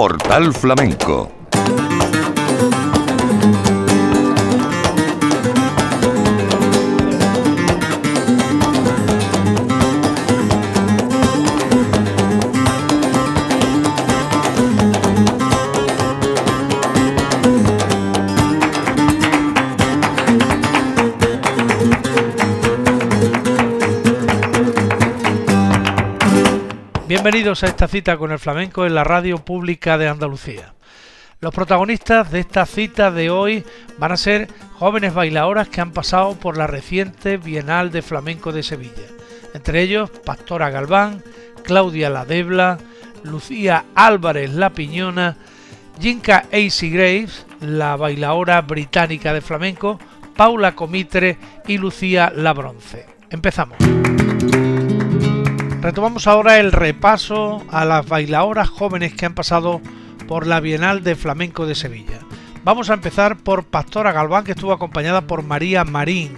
Portal Flamenco Bienvenidos a esta cita con el flamenco en la radio pública de Andalucía. Los protagonistas de esta cita de hoy van a ser jóvenes bailadoras que han pasado por la reciente Bienal de Flamenco de Sevilla. Entre ellos, Pastora Galván, Claudia Ladebla, Lucía Álvarez La Piñona, Jinka AC Graves, la bailadora británica de flamenco, Paula Comitre y Lucía La Bronce. Empezamos. Retomamos ahora el repaso a las bailadoras jóvenes que han pasado por la Bienal de Flamenco de Sevilla. Vamos a empezar por Pastora Galván, que estuvo acompañada por María Marín,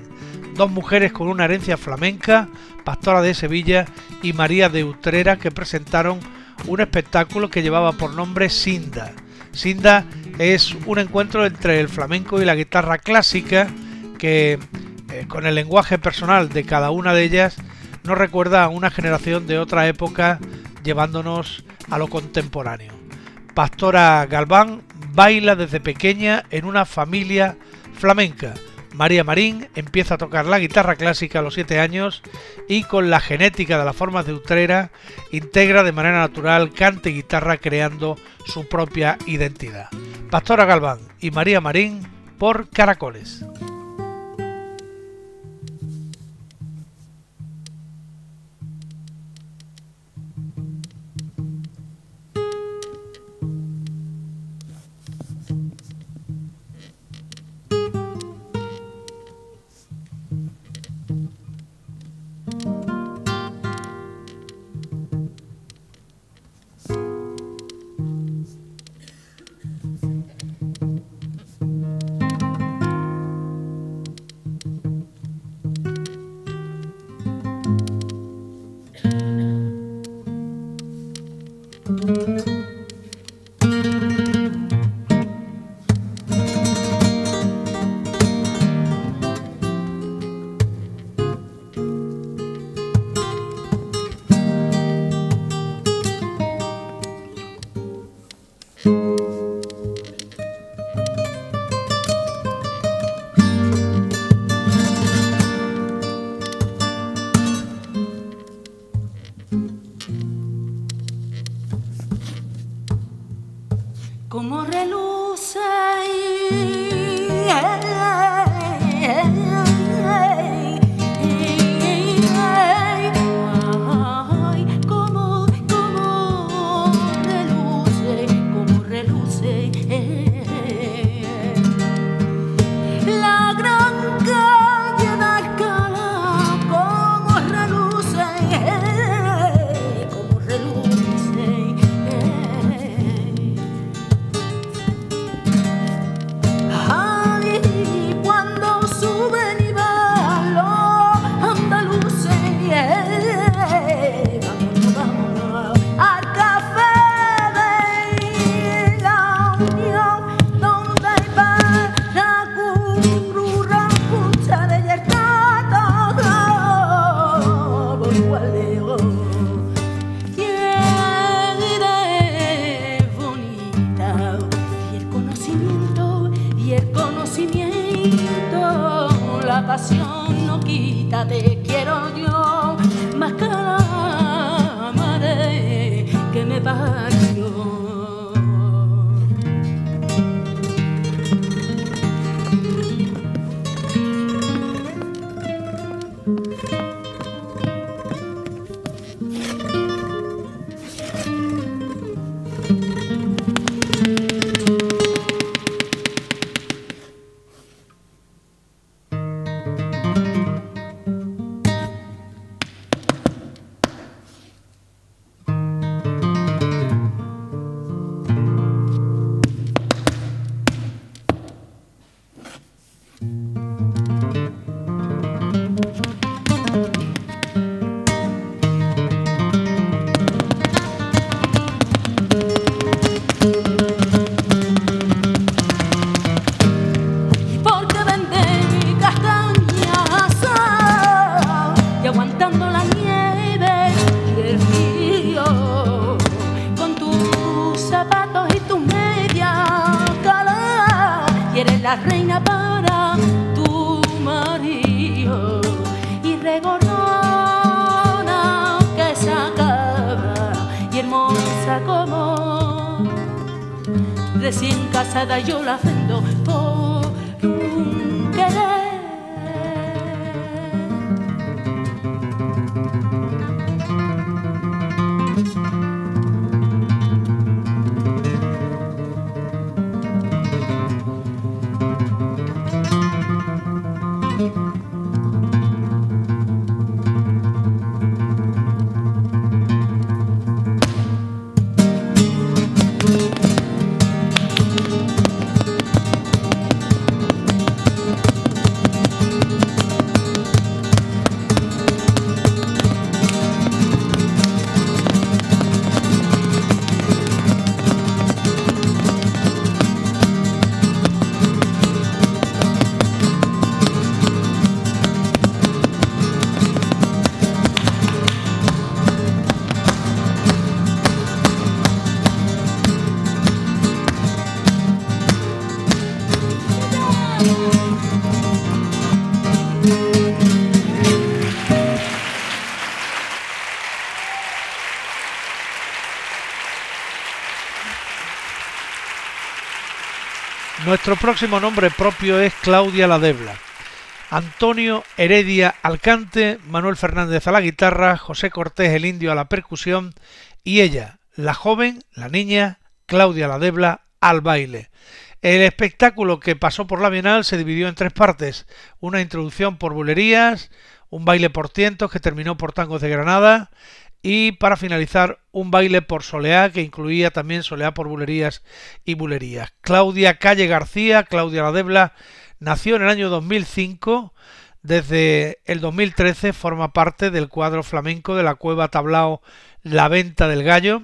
dos mujeres con una herencia flamenca, Pastora de Sevilla y María de Utrera, que presentaron un espectáculo que llevaba por nombre Sinda. Sinda es un encuentro entre el flamenco y la guitarra clásica que, eh, con el lenguaje personal de cada una de ellas, nos recuerda a una generación de otra época llevándonos a lo contemporáneo. Pastora Galván baila desde pequeña en una familia flamenca. María Marín empieza a tocar la guitarra clásica a los 7 años y con la genética de las formas de Utrera integra de manera natural cante y guitarra creando su propia identidad. Pastora Galván y María Marín por Caracoles. Nuestro próximo nombre propio es Claudia La Debla. Antonio Heredia Alcante, Manuel Fernández a la guitarra, José Cortés el Indio a la percusión y ella, la joven, la niña, Claudia La Debla, al baile. El espectáculo que pasó por la Bienal se dividió en tres partes, una introducción por bulerías, un baile por tientos que terminó por tangos de Granada y para finalizar un baile por soleá que incluía también soleá por bulerías y bulerías. Claudia Calle García, Claudia Ladebla, nació en el año 2005. Desde el 2013 forma parte del cuadro flamenco de la cueva Tablao La Venta del Gallo.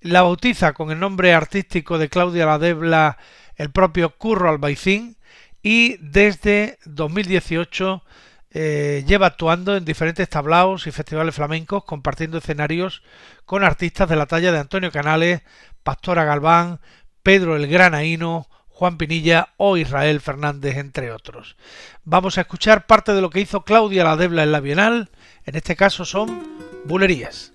La bautiza con el nombre artístico de Claudia Ladebla el propio Curro Albaicín y desde 2018 eh, lleva actuando en diferentes tablaos y festivales flamencos, compartiendo escenarios con artistas de la talla de Antonio Canales, Pastora Galván, Pedro el Granaíno, Juan Pinilla o Israel Fernández, entre otros. Vamos a escuchar parte de lo que hizo Claudia La Debla en la Bienal, en este caso son bulerías.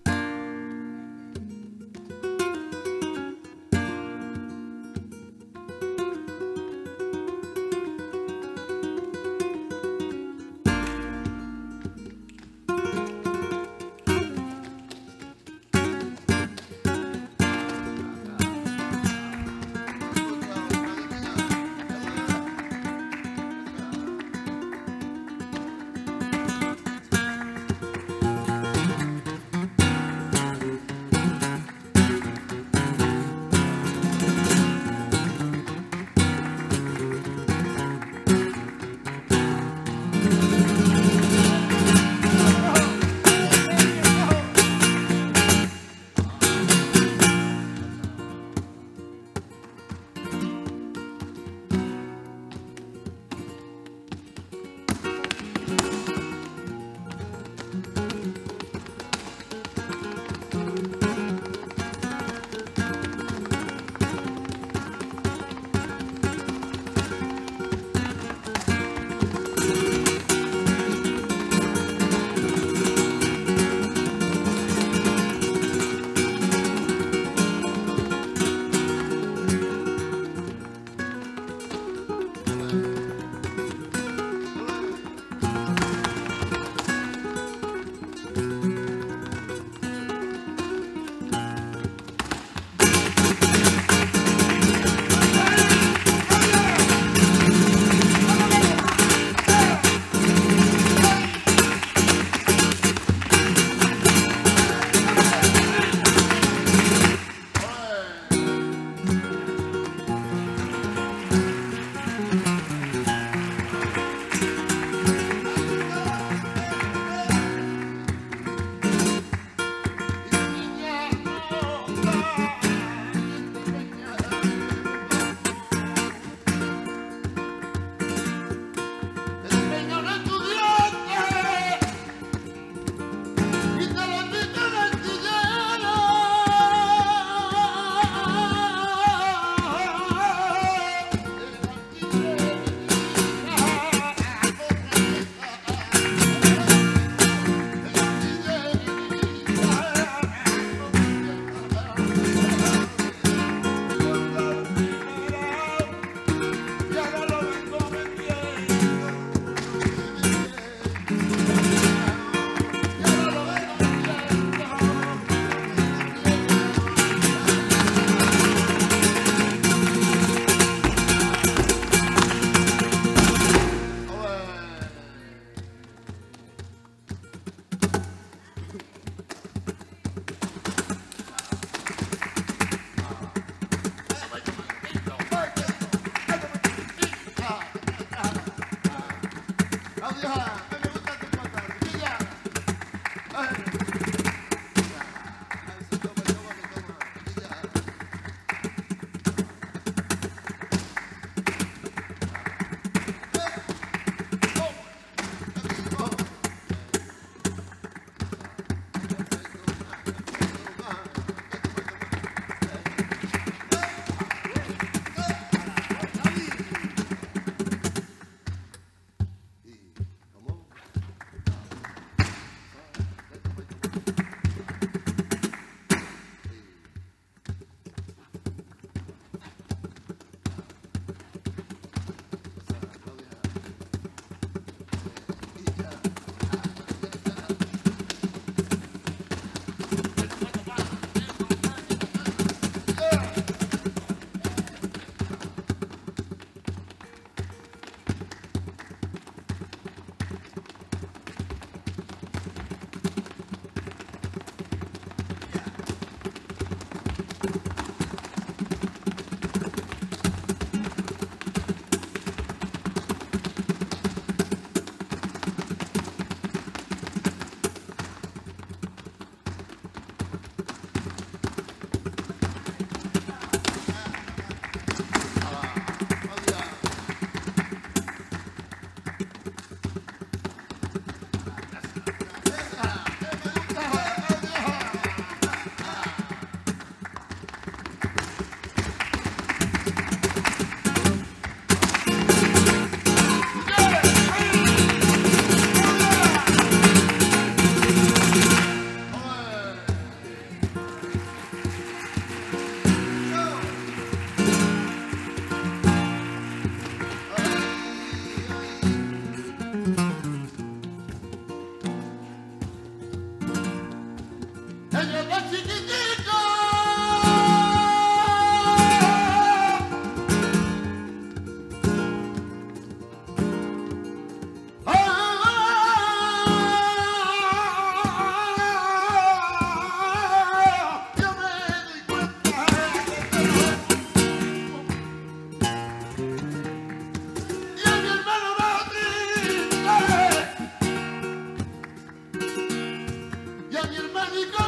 mi hermano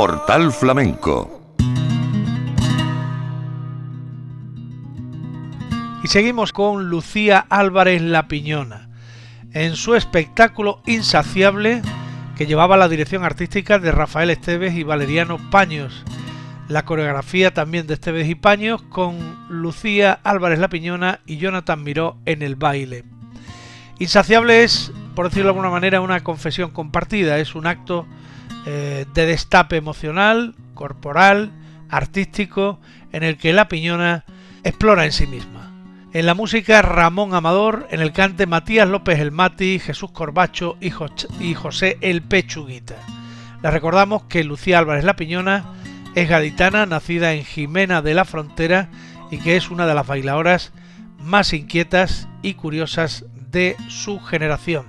Portal Flamenco. Y seguimos con Lucía Álvarez La Piñona, en su espectáculo Insaciable, que llevaba la dirección artística de Rafael Esteves y Valeriano Paños. La coreografía también de Esteves y Paños, con Lucía Álvarez La Piñona y Jonathan Miró en el baile. Insaciable es, por decirlo de alguna manera, una confesión compartida, es un acto eh, de destape emocional, corporal, artístico, en el que la piñona explora en sí misma. En la música Ramón Amador, en el cante Matías López el Mati, Jesús Corbacho y, José el Pechuguita. Les recordamos que Lucía Álvarez La Piñona es gaditana, nacida en Jimena de la Frontera y que es una de las bailadoras más inquietas y curiosas de su generación,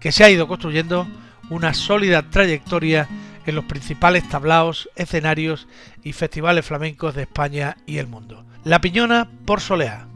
que se ha ido construyendo una sólida trayectoria en los principales tablaos, escenarios y festivales flamencos de España y el mundo. La Piñona por Soleá.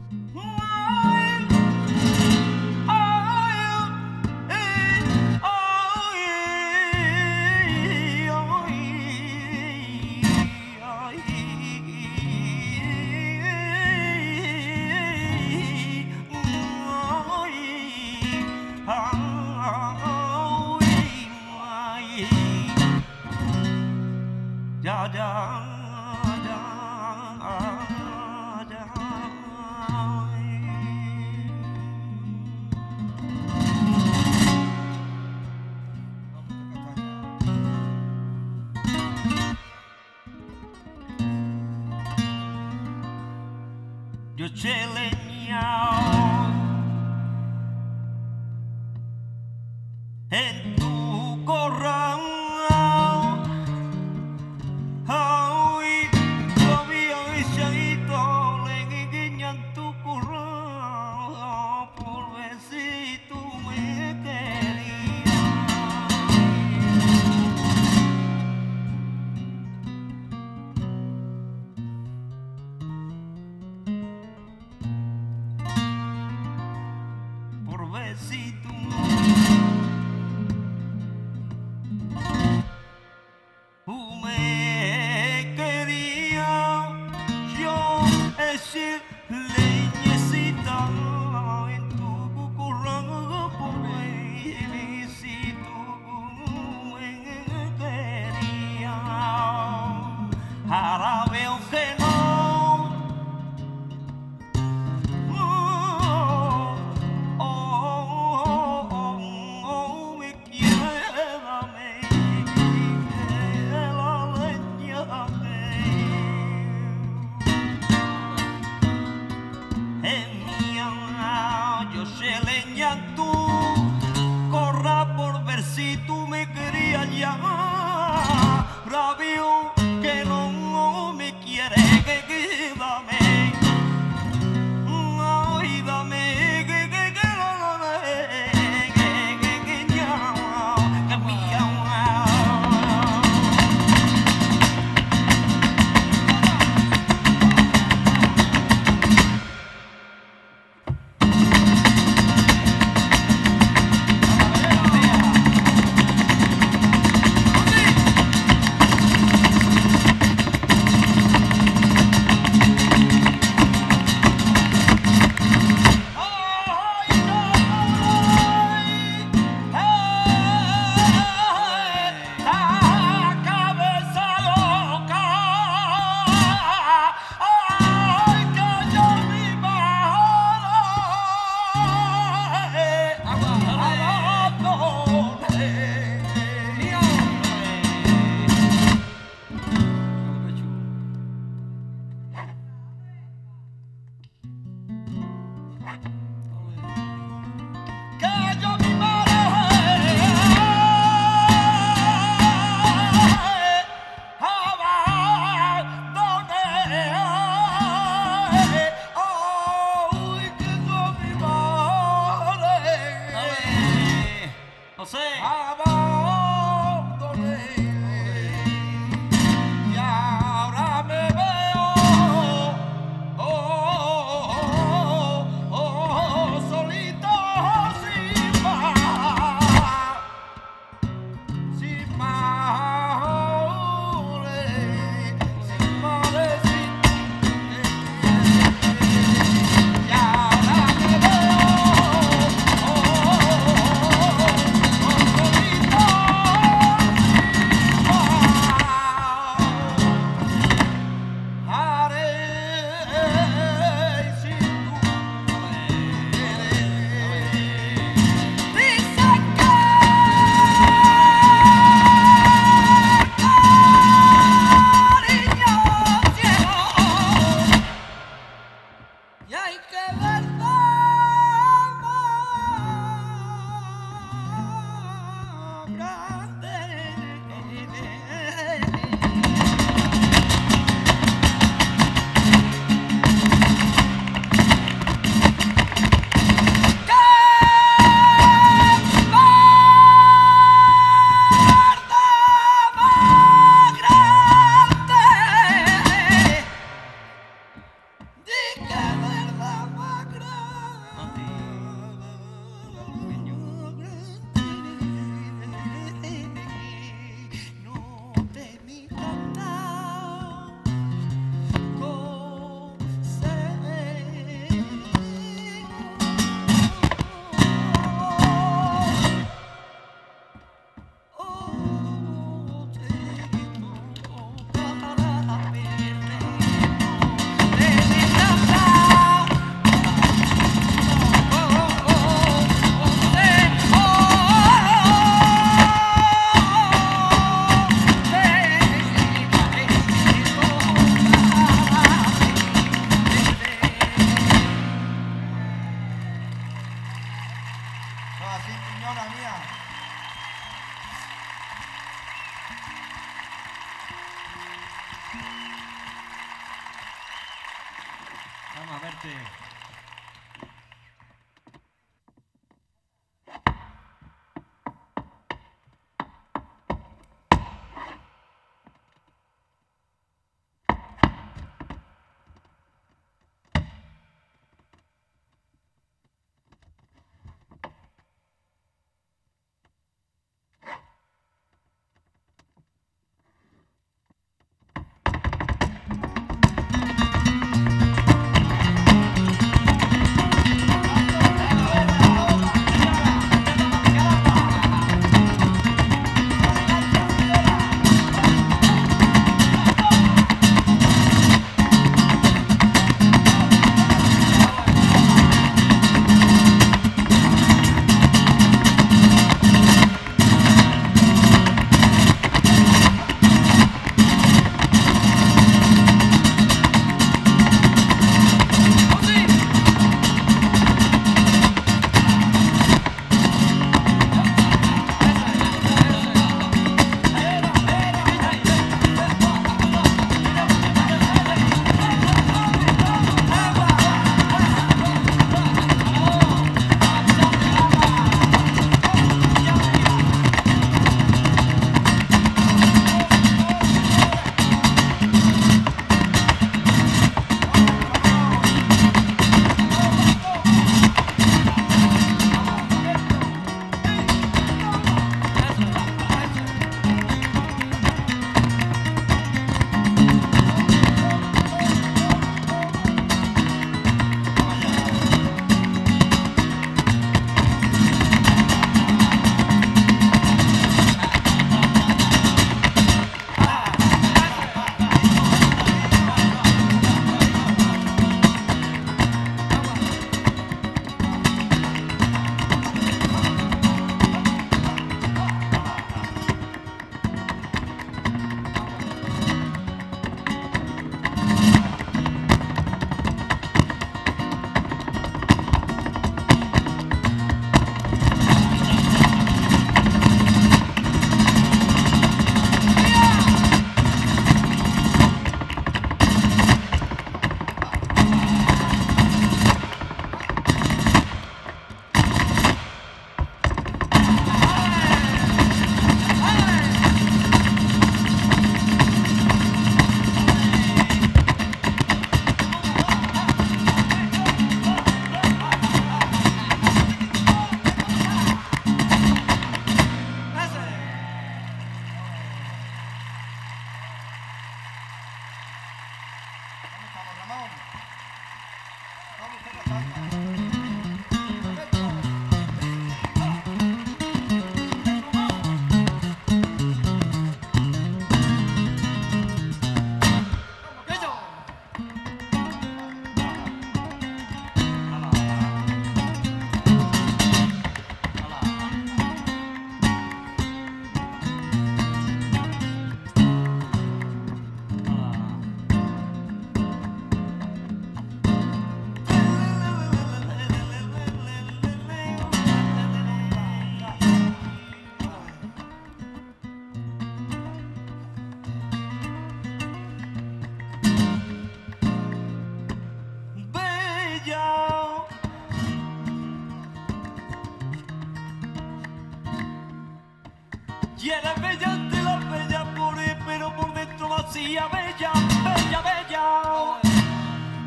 bella, bella, bella.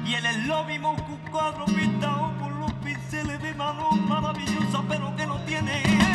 Y en el lobby un cuadro pintado los pinceles de mano maravillosa, pero que no tiene.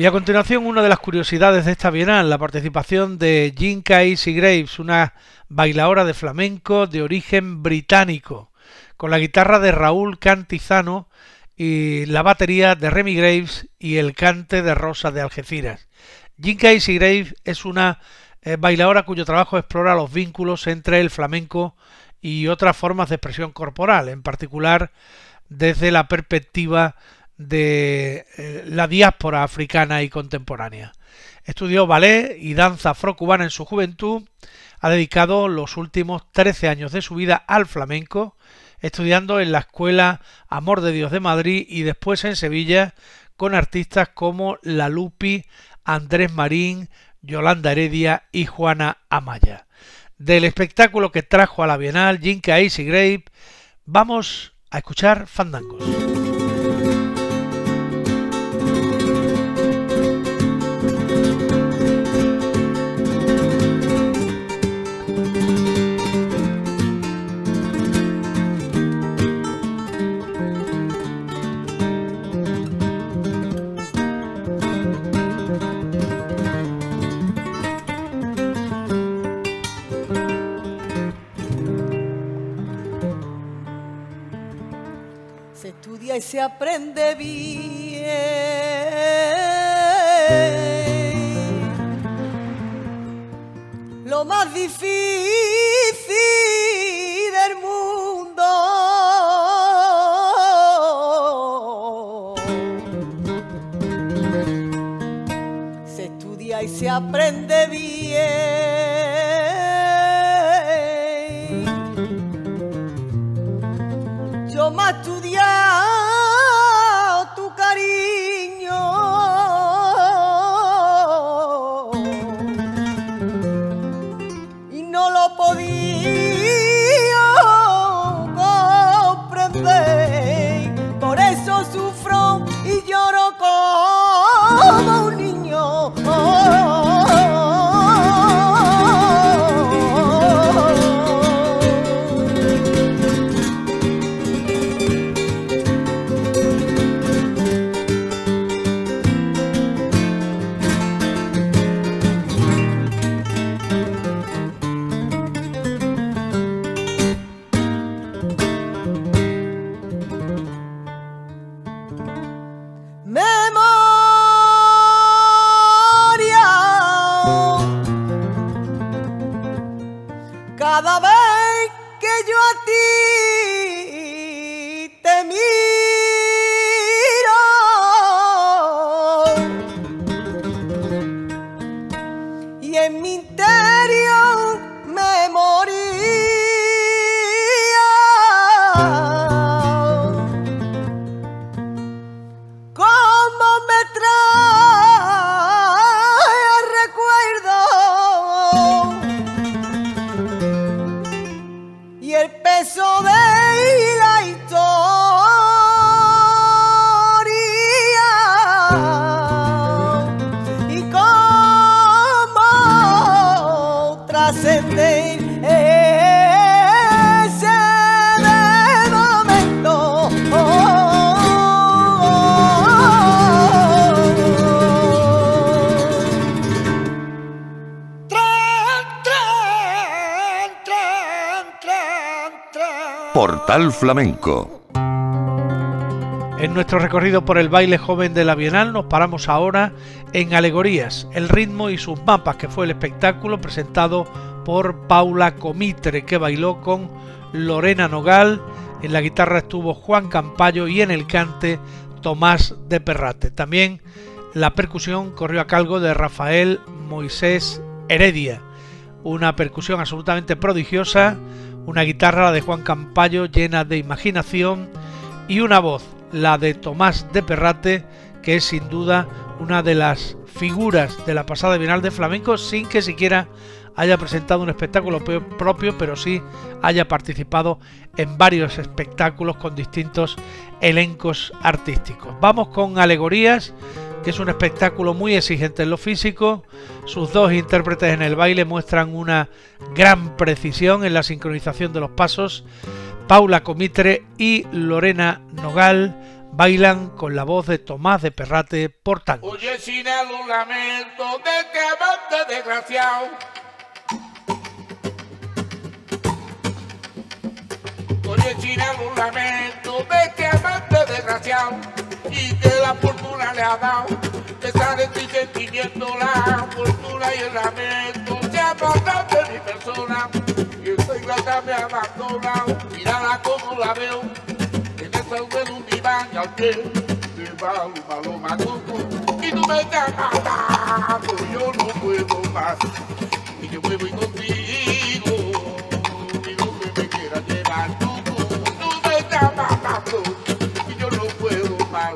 Y a continuación, una de las curiosidades de esta bienal, la participación de Jinka Easy Graves, una bailadora de flamenco de origen británico, con la guitarra de Raúl Cantizano y la batería de Remy Graves y el cante de Rosa de Algeciras. Jinka Easy Graves es una eh, bailadora cuyo trabajo explora los vínculos entre el flamenco y otras formas de expresión corporal, en particular desde la perspectiva de eh, la diáspora africana y contemporánea. Estudió ballet y danza afrocubana en su juventud, ha dedicado los últimos 13 años de su vida al flamenco, estudiando en la Escuela Amor de Dios de Madrid y después en Sevilla con artistas como La Lupi, Andrés Marín, Yolanda Heredia y Juana Amaya. Del espectáculo que trajo a la Bienal Jinka Easy Grape, vamos a escuchar fandangos. Se aprende bien. Lo más difícil del mundo. Se estudia y se aprende bien. Flamenco. En nuestro recorrido por el baile joven de la Bienal nos paramos ahora en Alegorías, el ritmo y sus mapas, que fue el espectáculo presentado por Paula Comitre, que bailó con Lorena Nogal, en la guitarra estuvo Juan Campayo y en el cante Tomás de Perrate. También la percusión corrió a cargo de Rafael Moisés Heredia, una percusión absolutamente prodigiosa una guitarra, la de Juan Campayo, llena de imaginación, y una voz, la de Tomás de Perrate, que es sin duda una de las figuras de la pasada Bienal de Flamenco, sin que siquiera haya presentado un espectáculo propio, pero sí haya participado en varios espectáculos con distintos elencos artísticos. Vamos con alegorías que es un espectáculo muy exigente en lo físico. Sus dos intérpretes en el baile muestran una gran precisión en la sincronización de los pasos. Paula Comitre y Lorena Nogal bailan con la voz de Tomás de Perrate por tango. Oye, sin lamento de que desgraciado. Oye, sin el lamento de que desgraciado y que la fortuna le ha dado. Que sale y sentimiento, la fortuna y el lamento se apartan de mi persona. Y esta ingrata me ha abandonado, mírala como la veo, en esa de un diván y al pie de un paloma. Y tú me estás matando, yo no puedo más. Y yo me voy contigo, Y yo no puedo mal,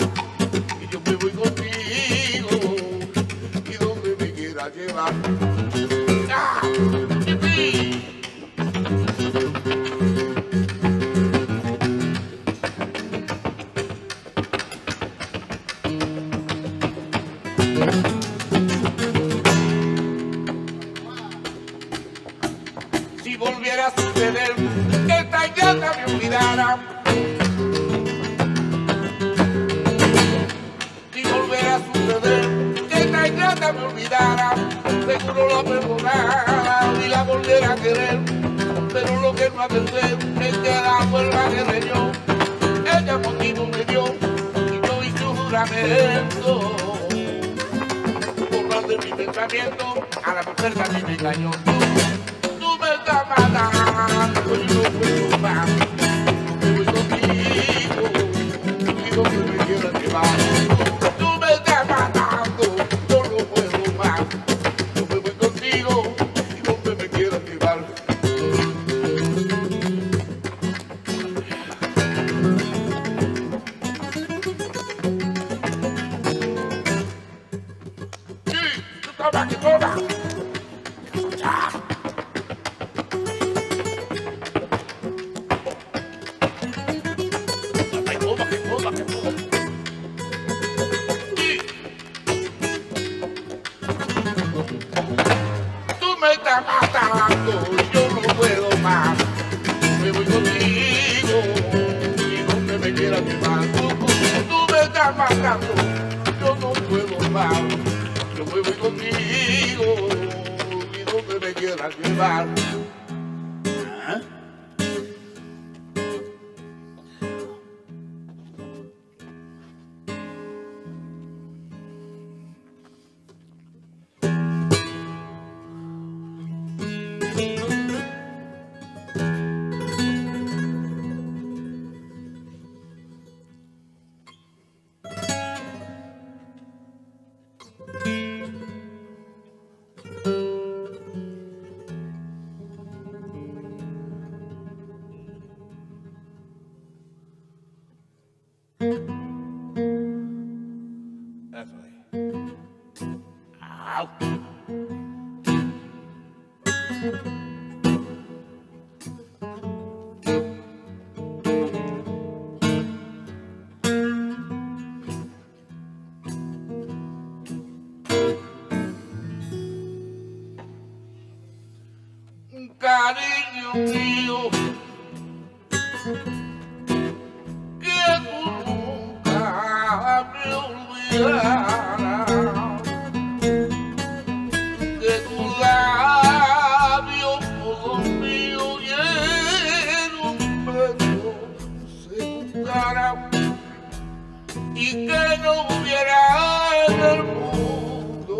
y yo me voy contigo, y donde me quiera llevar. Si volviera a suceder, esta ya me olvidara. Que esta idiota me olvidara, seguro la perdonara y la volviera a querer. Pero lo que no ser es que la vuelva a querer yo. Ella motivo me dio y yo hice un juramento. Borrar de mi pensamiento a la mujer que mí me engañó. Tú me estás matando y no puedo más. Yo voy contigo donde me quieras llevar. Cariño mío, que tú nunca me olvidarás, que tu labio todo mío y en un se juntará y que no hubiera en el mundo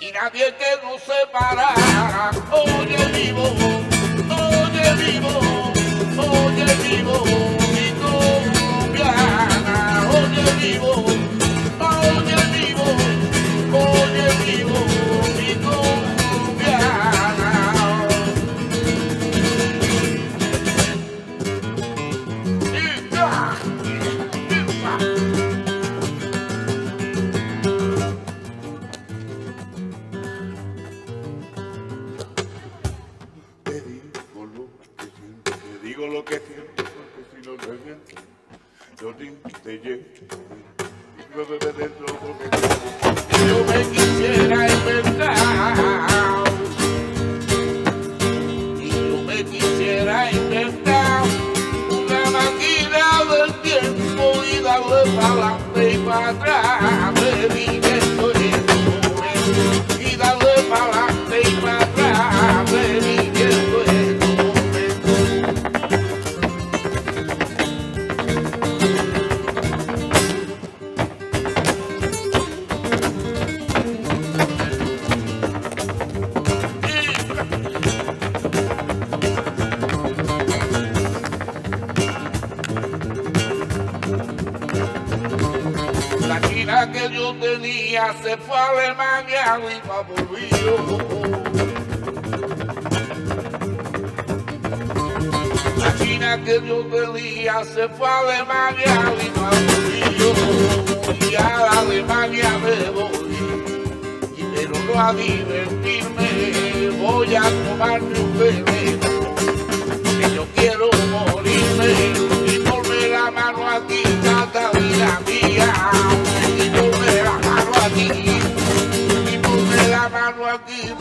y nadie que nos separara. Oye vivo, ni La china que yo tenía se fue a Alemania y no volvió. La china que yo tenía se fue a Alemania y no volvió. Y a Alemania me voy y me pa' divertirme, voy a tomarme un veneno, que yo quiero morirme y ponme la mano aquí, tata vida mía, y ponme la mano aquí,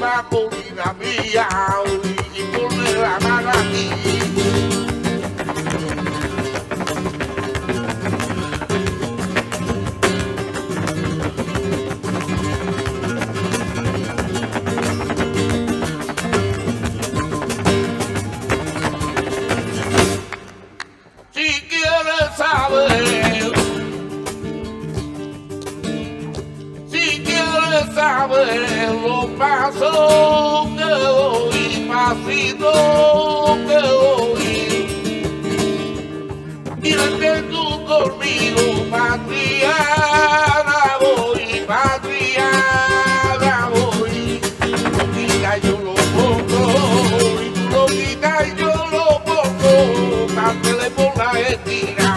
vida mía, y ponme pasos que doy, pasito que doy, mírate tú conmigo, patriana voy, patriana voy, lo quita yo lo pongo, lo quitas y yo lo pongo, cántele por la esquina,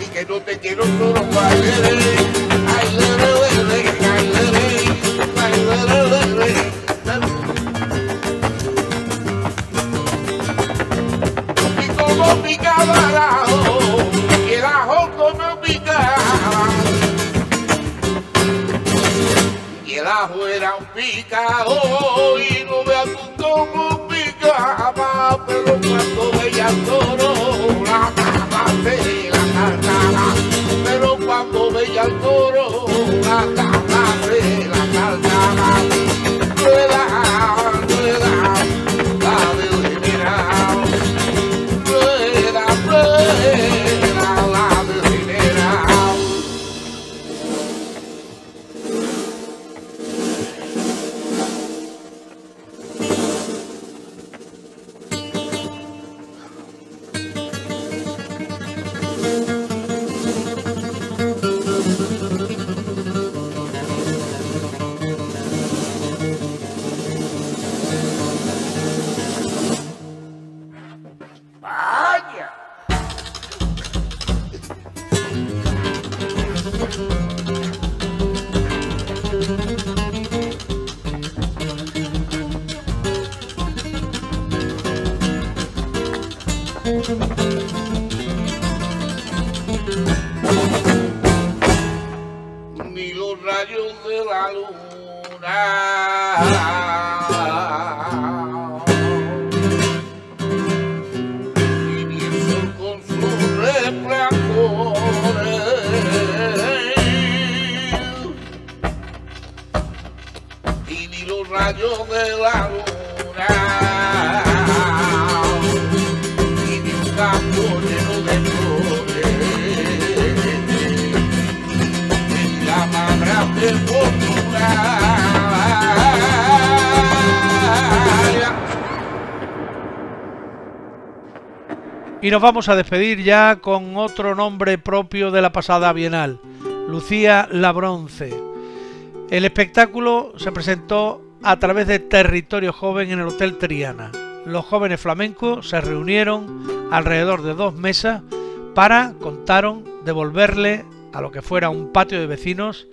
y que no te quiero solo bailar, picado y no veas tú cómo picaba, pero cuando veía el toro la cama la cantaba, pero cuando veía el toro Y nos vamos a despedir ya con otro nombre propio de la pasada Bienal, Lucía La Bronce. El espectáculo se presentó a través de Territorio Joven en el Hotel Triana. Los jóvenes flamencos se reunieron alrededor de dos mesas para, contaron, devolverle a lo que fuera un patio de vecinos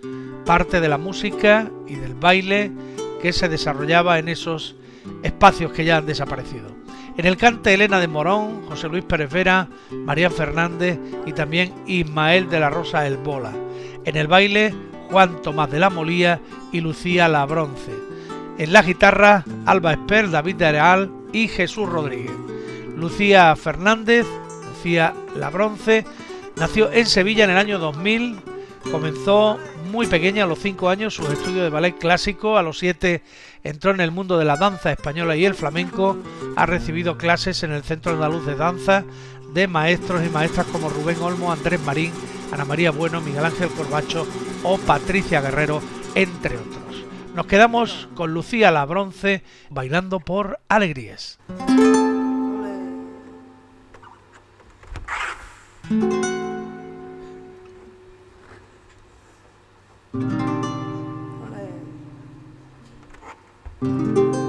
parte de la música y del baile que se desarrollaba en esos espacios que ya han desaparecido. En el cante Elena de Morón, José Luis Pérez Vera, María Fernández y también Ismael de la Rosa El Bola. En el baile, Juan Tomás de la Molía y Lucía La Bronce. En la guitarra, Alba Esper, David de Areal y Jesús Rodríguez. Lucía Fernández, Lucía La Bronce, nació en Sevilla en el año 2000. Comenzó muy pequeña, a los 5 años, sus estudios de ballet clásico. A los 7 entró en el mundo de la danza española y el flamenco. Ha recibido clases en el Centro Andaluz de Danza de maestros y maestras como Rubén Olmo, Andrés Marín, Ana María Bueno, Miguel Ángel Corbacho o Patricia Guerrero, entre otros. Nos quedamos con Lucía La Bronce bailando por alegrías. 哎。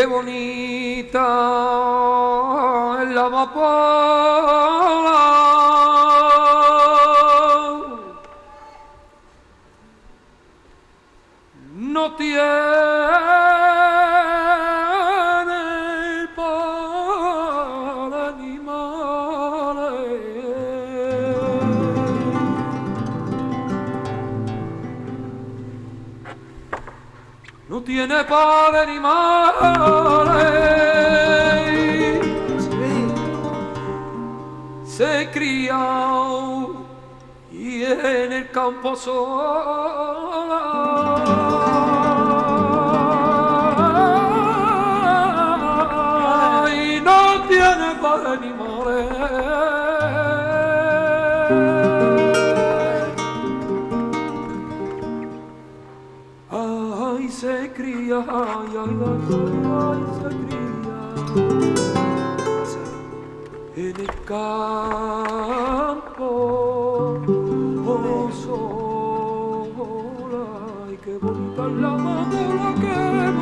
Qué bonita es la amapola. Padre ni madre. Se cría y en el campo sola. En el campo, oh sola, ay, qué bonita la amapola, qué